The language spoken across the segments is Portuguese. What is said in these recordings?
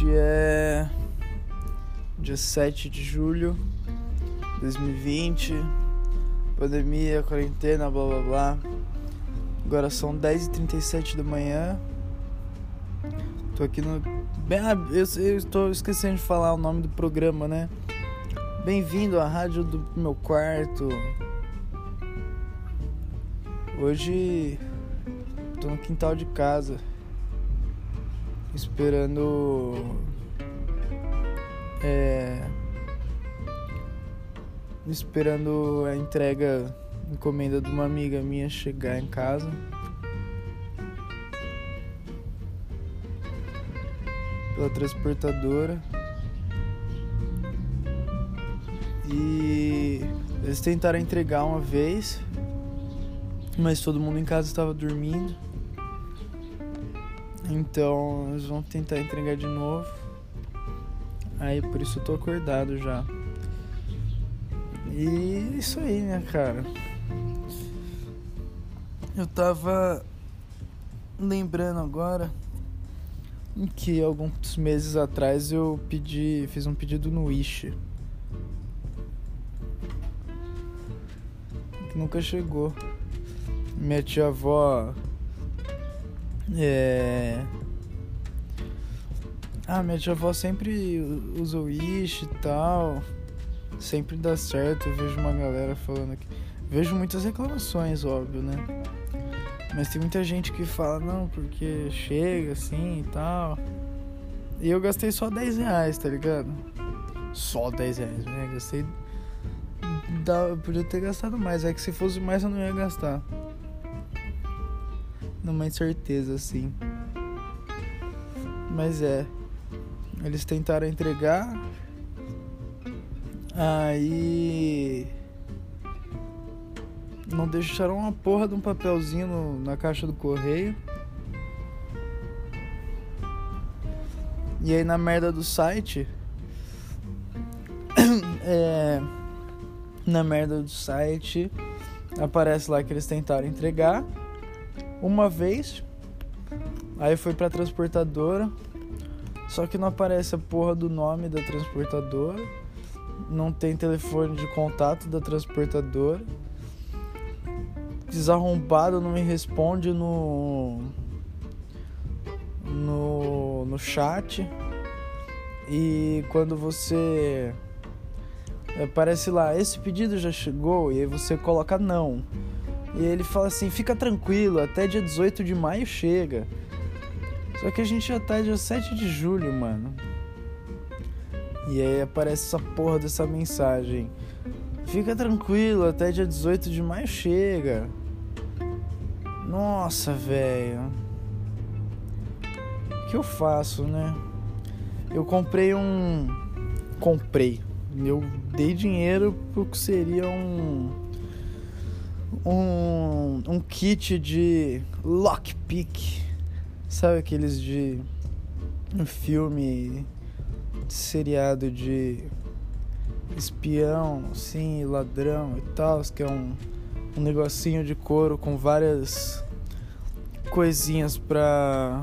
Hoje é dia 7 de julho de 2020. Pandemia, quarentena, blá blá blá. Agora são 10h37 da manhã. Tô aqui no. Bem, ah, eu, eu estou esquecendo de falar o nome do programa, né? Bem-vindo à rádio do meu quarto. Hoje tô no quintal de casa esperando é esperando a entrega encomenda de uma amiga minha chegar em casa. Pela transportadora. E eles tentaram entregar uma vez, mas todo mundo em casa estava dormindo. Então eles vão tentar entregar de novo. Aí por isso eu tô acordado já. E isso aí, né, cara? Eu tava lembrando agora que alguns meses atrás eu pedi, fiz um pedido no Wish. Que nunca chegou. Minha tia avó é. Ah, minha tia avó sempre usa o Wish e tal. Sempre dá certo. Eu vejo uma galera falando. Vejo muitas reclamações, óbvio, né? Mas tem muita gente que fala, não, porque chega assim e tal. E eu gastei só 10 reais, tá ligado? Só 10 reais, né? Gastei. Dá, podia ter gastado mais. É que se fosse mais eu não ia gastar numa incerteza assim. Mas é. Eles tentaram entregar. Aí. Não deixaram uma porra de um papelzinho no, na caixa do correio. E aí na merda do site. é, na merda do site. Aparece lá que eles tentaram entregar uma vez. Aí foi pra transportadora. Só que não aparece a porra do nome da transportadora. Não tem telefone de contato da transportadora. Desarrombado não me responde no. No, no chat. E quando você. Aparece lá, esse pedido já chegou. E aí você coloca não. E ele fala assim: fica tranquilo, até dia 18 de maio chega. Só que a gente já tá dia 7 de julho, mano. E aí aparece essa porra dessa mensagem: fica tranquilo, até dia 18 de maio chega. Nossa, velho. O que eu faço, né? Eu comprei um. Comprei. Eu dei dinheiro pro que seria um um, um kit de lockpick. Sabe aqueles de um filme de seriado de espião, assim, ladrão e tal, que é um, um negocinho de couro com várias coisinhas pra.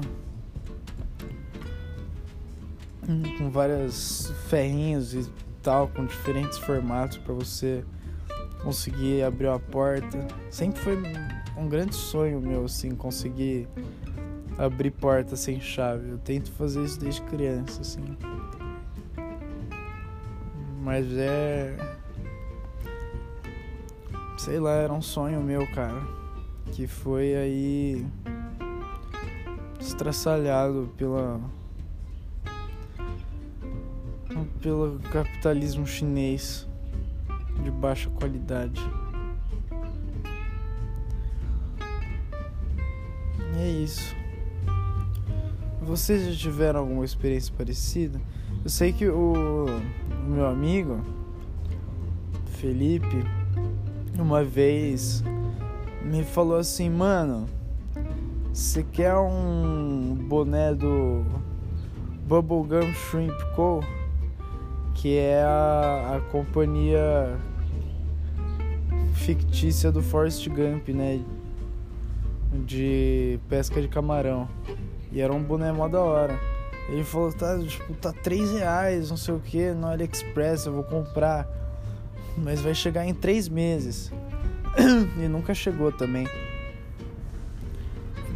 Hum, com vários ferrinhos e tal, com diferentes formatos para você conseguir abrir a porta. Sempre foi um grande sonho meu, assim, conseguir abrir porta sem chave. Eu tento fazer isso desde criança, assim. Mas é. Sei lá, era um sonho meu, cara. Que foi aí. estraçalhado pela. pelo capitalismo chinês de baixa qualidade. É isso. Vocês já tiveram alguma experiência parecida? Eu sei que o, o meu amigo Felipe uma vez me falou assim, mano, você quer um boné do Bubblegum Shrimp Co? Que é a, a companhia fictícia do Forrest Gump, né? De pesca de camarão. E era um boné mó da hora. Ele falou, tá, tipo, tá 3 reais, não sei o que, no AliExpress, eu vou comprar. Mas vai chegar em 3 meses. e nunca chegou também.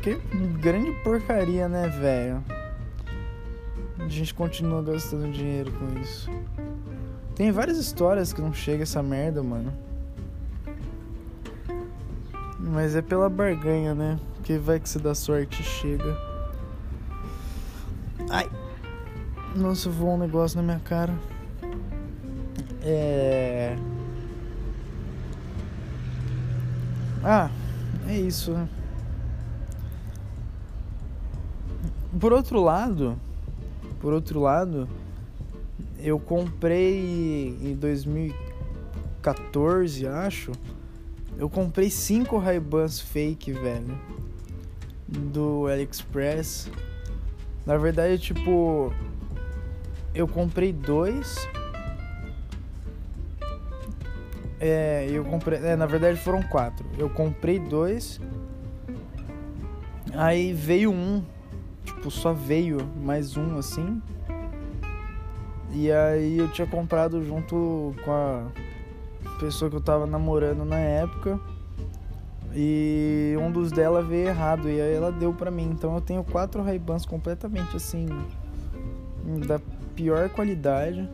Que grande porcaria, né, velho? A gente continua gastando dinheiro com isso. Tem várias histórias que não chega essa merda, mano. Mas é pela barganha, né? Porque vai que se dá sorte chega. Ai. Nossa, voou um negócio na minha cara. É. Ah, é isso, né? Por outro lado, por outro lado, eu comprei em 2014, acho. Eu comprei cinco Ray-Bans fake, velho, do AliExpress. Na verdade, tipo, eu comprei dois. É, eu comprei. É, na verdade foram quatro. Eu comprei dois. Aí veio um tipo, só veio mais um assim. E aí eu tinha comprado junto com a pessoa que eu tava namorando na época. E um dos dela veio errado e aí ela deu pra mim. Então eu tenho quatro Ray-Bans completamente assim da pior qualidade.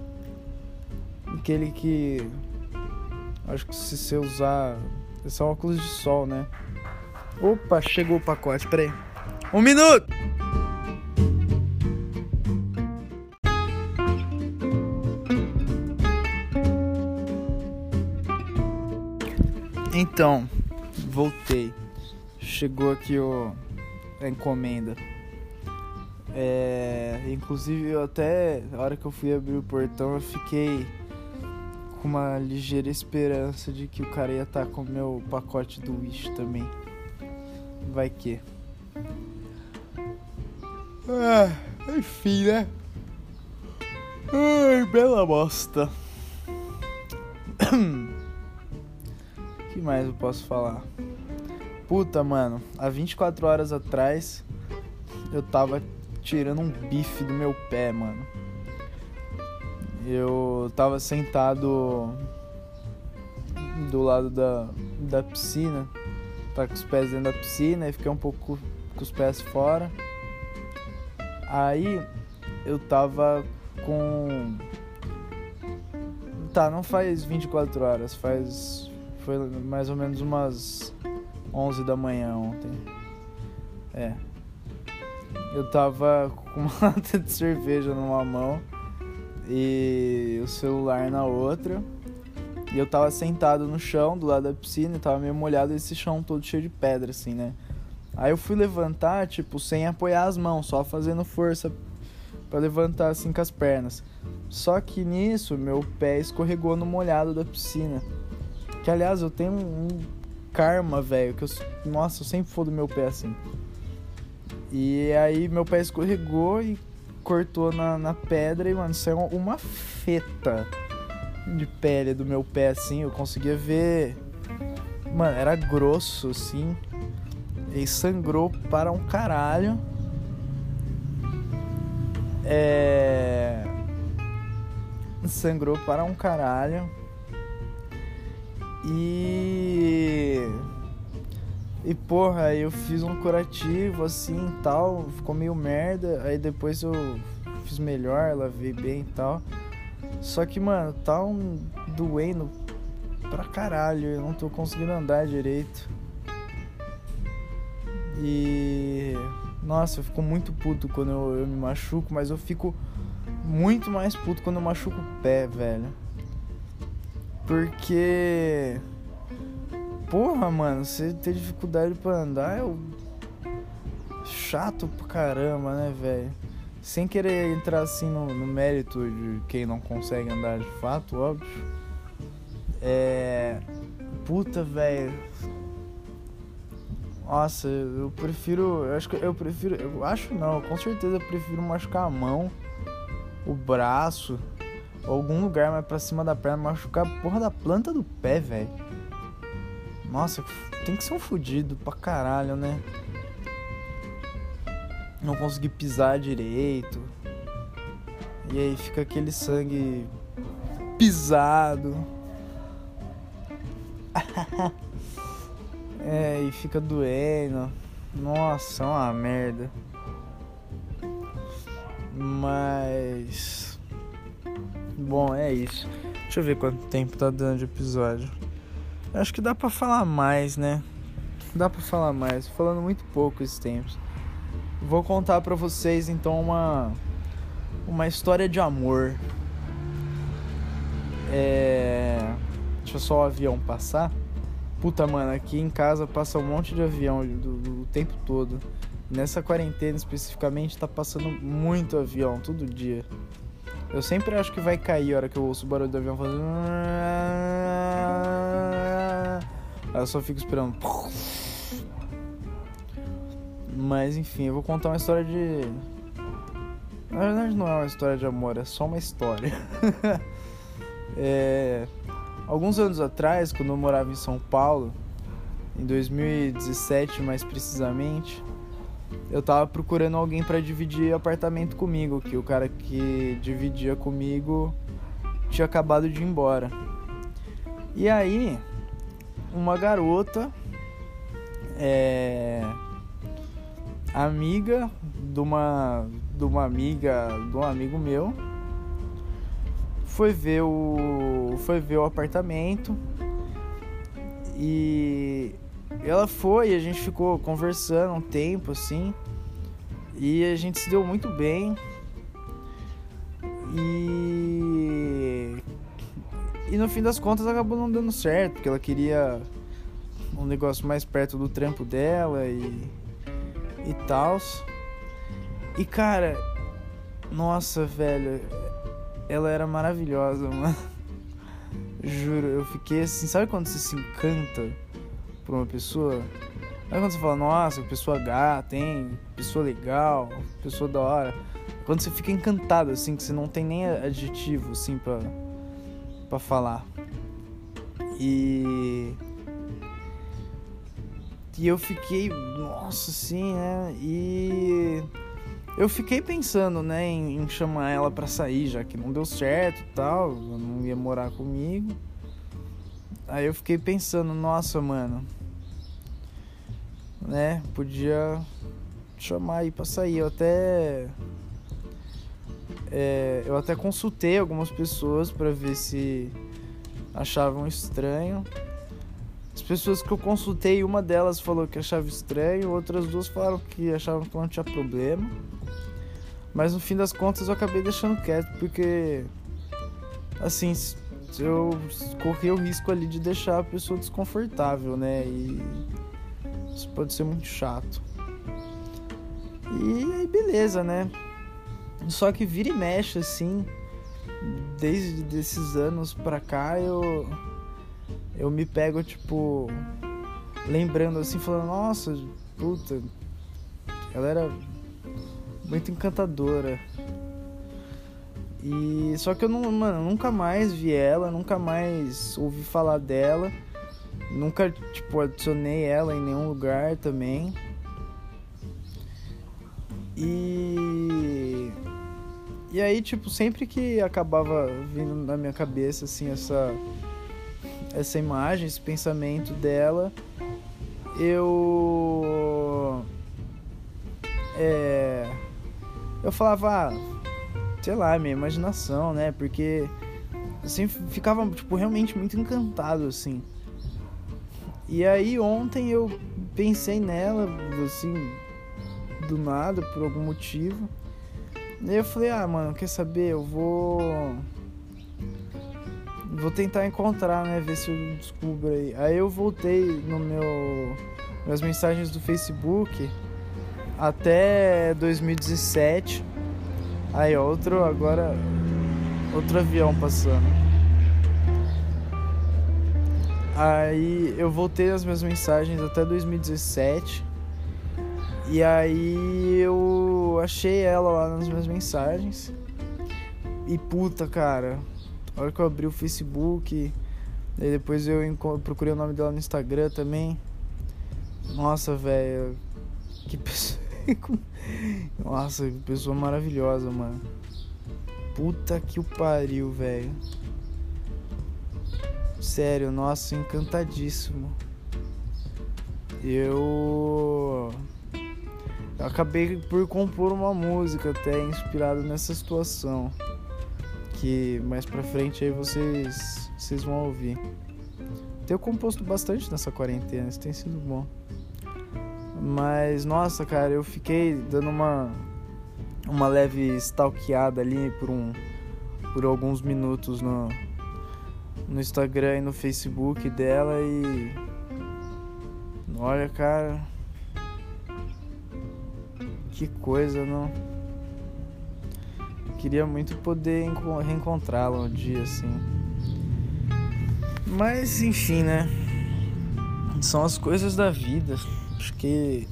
Aquele que acho que se você usar são óculos de sol, né? Opa, chegou o pacote, peraí. Um minuto! Então, voltei. Chegou aqui o, a encomenda. É, inclusive, eu até a hora que eu fui abrir o portão, eu fiquei com uma ligeira esperança de que o cara ia estar tá com o meu pacote do Wish também. Vai que. Ah, enfim, né? Ai, bela bosta. mais eu posso falar? Puta, mano, há 24 horas atrás eu tava tirando um bife do meu pé, mano. Eu tava sentado do lado da, da piscina, tá com os pés dentro da piscina e fiquei um pouco com os pés fora. Aí eu tava com. Tá, não faz 24 horas, faz foi mais ou menos umas 11 da manhã ontem. É. Eu tava com uma lata de cerveja numa mão e o celular na outra. E eu tava sentado no chão do lado da piscina e tava meio molhado esse chão todo cheio de pedra, assim, né? Aí eu fui levantar, tipo, sem apoiar as mãos, só fazendo força para levantar assim com as pernas. Só que nisso, meu pé escorregou no molhado da piscina. Que aliás, eu tenho um, um karma, velho, que eu. Nossa, eu sempre fodo meu pé assim. E aí meu pé escorregou e cortou na, na pedra e, mano, saiu uma feta de pele do meu pé assim. Eu conseguia ver. Mano, era grosso assim. E sangrou para um caralho. É. Sangrou para um caralho. E. E porra, eu fiz um curativo assim e tal, ficou meio merda. Aí depois eu fiz melhor, lavei bem e tal. Só que, mano, tá um doendo pra caralho. Eu não tô conseguindo andar direito. E. Nossa, eu fico muito puto quando eu, eu me machuco, mas eu fico muito mais puto quando eu machuco o pé, velho. Porque. Porra, mano, você ter dificuldade para andar é o... chato pra caramba, né, velho? Sem querer entrar assim no, no, mérito de quem não consegue andar de fato, óbvio. É. Puta, velho. Nossa, eu prefiro. Eu acho que eu prefiro. Eu acho não, com certeza eu prefiro machucar a mão, o braço algum lugar mais pra cima da perna, machucar a porra da planta do pé, velho. Nossa, tem que ser um fudido pra caralho, né? não conseguir pisar direito. E aí fica aquele sangue pisado. é, e fica doendo. Nossa, é uma merda. Mas. Bom, é isso. Deixa eu ver quanto tempo tá dando de episódio. Acho que dá pra falar mais, né? Dá pra falar mais. Falando muito pouco esses tempos. Vou contar pra vocês então uma. Uma história de amor. É. Deixa só o avião passar. Puta, mano, aqui em casa passa um monte de avião do, do tempo todo. Nessa quarentena especificamente tá passando muito avião todo dia. Eu sempre acho que vai cair a hora que eu ouço o barulho do avião fazendo. Eu só fico esperando. Mas enfim, eu vou contar uma história de. Na verdade não é uma história de amor, é só uma história. é alguns anos atrás, quando eu morava em São Paulo, em 2017 mais precisamente, eu tava procurando alguém para dividir apartamento comigo, que o cara que dividia comigo tinha acabado de ir embora. E aí, uma garota é amiga de uma de uma amiga, de um amigo meu, foi ver o foi ver o apartamento e ela foi, a gente ficou conversando um tempo assim e a gente se deu muito bem. E e no fim das contas acabou não dando certo porque ela queria um negócio mais perto do trampo dela e e tal e cara nossa velho ela era maravilhosa, mano. Juro, eu fiquei assim, sabe quando você se encanta por uma pessoa? Sabe quando você fala, nossa, pessoa gata, hein? Pessoa legal, pessoa da hora. Quando você fica encantado, assim, que você não tem nem adjetivo, assim, pra, pra falar. E. E eu fiquei, nossa, assim, né? E eu fiquei pensando, né, em, em chamar ela para sair, já que não deu certo e tal, não ia morar comigo. Aí eu fiquei pensando, nossa, mano, né, podia chamar aí pra sair. Eu até. É, eu até consultei algumas pessoas para ver se achavam estranho. As pessoas que eu consultei, uma delas falou que achava estranho, outras duas falaram que achavam que não tinha problema. Mas no fim das contas eu acabei deixando quieto porque assim, eu corri o risco ali de deixar a pessoa desconfortável, né? E isso pode ser muito chato. E aí beleza, né? Só que vira e mexe assim, desde esses anos pra cá eu eu me pego tipo lembrando assim, falando, nossa, puta, ela era muito encantadora. E só que eu não, mano, nunca mais vi ela, nunca mais ouvi falar dela. Nunca, tipo, adicionei ela em nenhum lugar também. E E aí, tipo, sempre que acabava vindo na minha cabeça assim essa essa imagem, esse pensamento dela, eu é eu falava, ah, sei lá, minha imaginação, né? Porque eu sempre ficava, tipo, realmente muito encantado, assim. E aí ontem eu pensei nela, assim, do nada, por algum motivo. E eu falei, ah, mano, quer saber? Eu vou. Vou tentar encontrar, né? Ver se eu descubro aí. Aí eu voltei no meu. Minhas mensagens do Facebook até 2017. Aí, outro agora outro avião passando. Aí eu voltei as minhas mensagens até 2017. E aí eu achei ela lá nas minhas mensagens. E puta, cara, a hora que eu abri o Facebook, daí depois eu procurei o nome dela no Instagram também. Nossa, velho, que pessoa Nossa, pessoa maravilhosa, mano. Puta que o pariu, velho. Sério, nossa, encantadíssimo. Eu... eu acabei por compor uma música até inspirada nessa situação. Que mais pra frente aí vocês, vocês vão ouvir. Tenho composto bastante nessa quarentena, isso tem sido bom. Mas nossa, cara, eu fiquei dando uma uma leve stalkeada ali por um por alguns minutos no no Instagram e no Facebook dela e olha, cara, que coisa, não? Queria muito poder reencontrá-la um dia assim. Mas enfim, né? São as coisas da vida. Acho que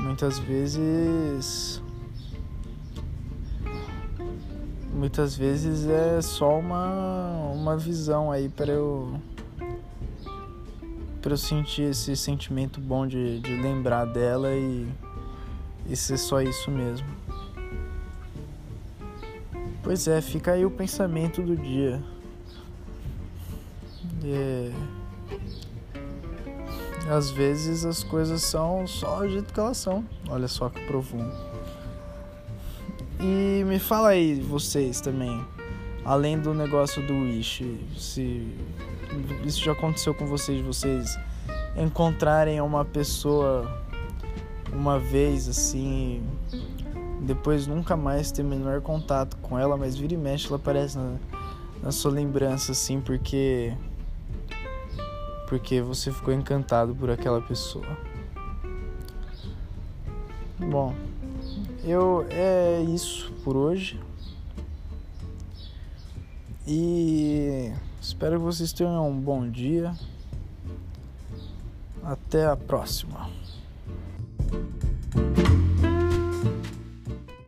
muitas vezes muitas vezes é só uma uma visão aí para eu para eu sentir esse sentimento bom de, de lembrar dela e, e ser só isso mesmo. Pois é, fica aí o pensamento do dia. É... Às vezes as coisas são só do jeito que elas são. Olha só que profundo. E me fala aí, vocês também, além do negócio do Wish, se isso já aconteceu com vocês, vocês encontrarem uma pessoa uma vez assim, depois nunca mais ter menor contato com ela, mas vira e mexe ela aparece na, na sua lembrança assim, porque porque você ficou encantado por aquela pessoa. Bom, eu é isso por hoje. E espero que vocês tenham um bom dia. Até a próxima.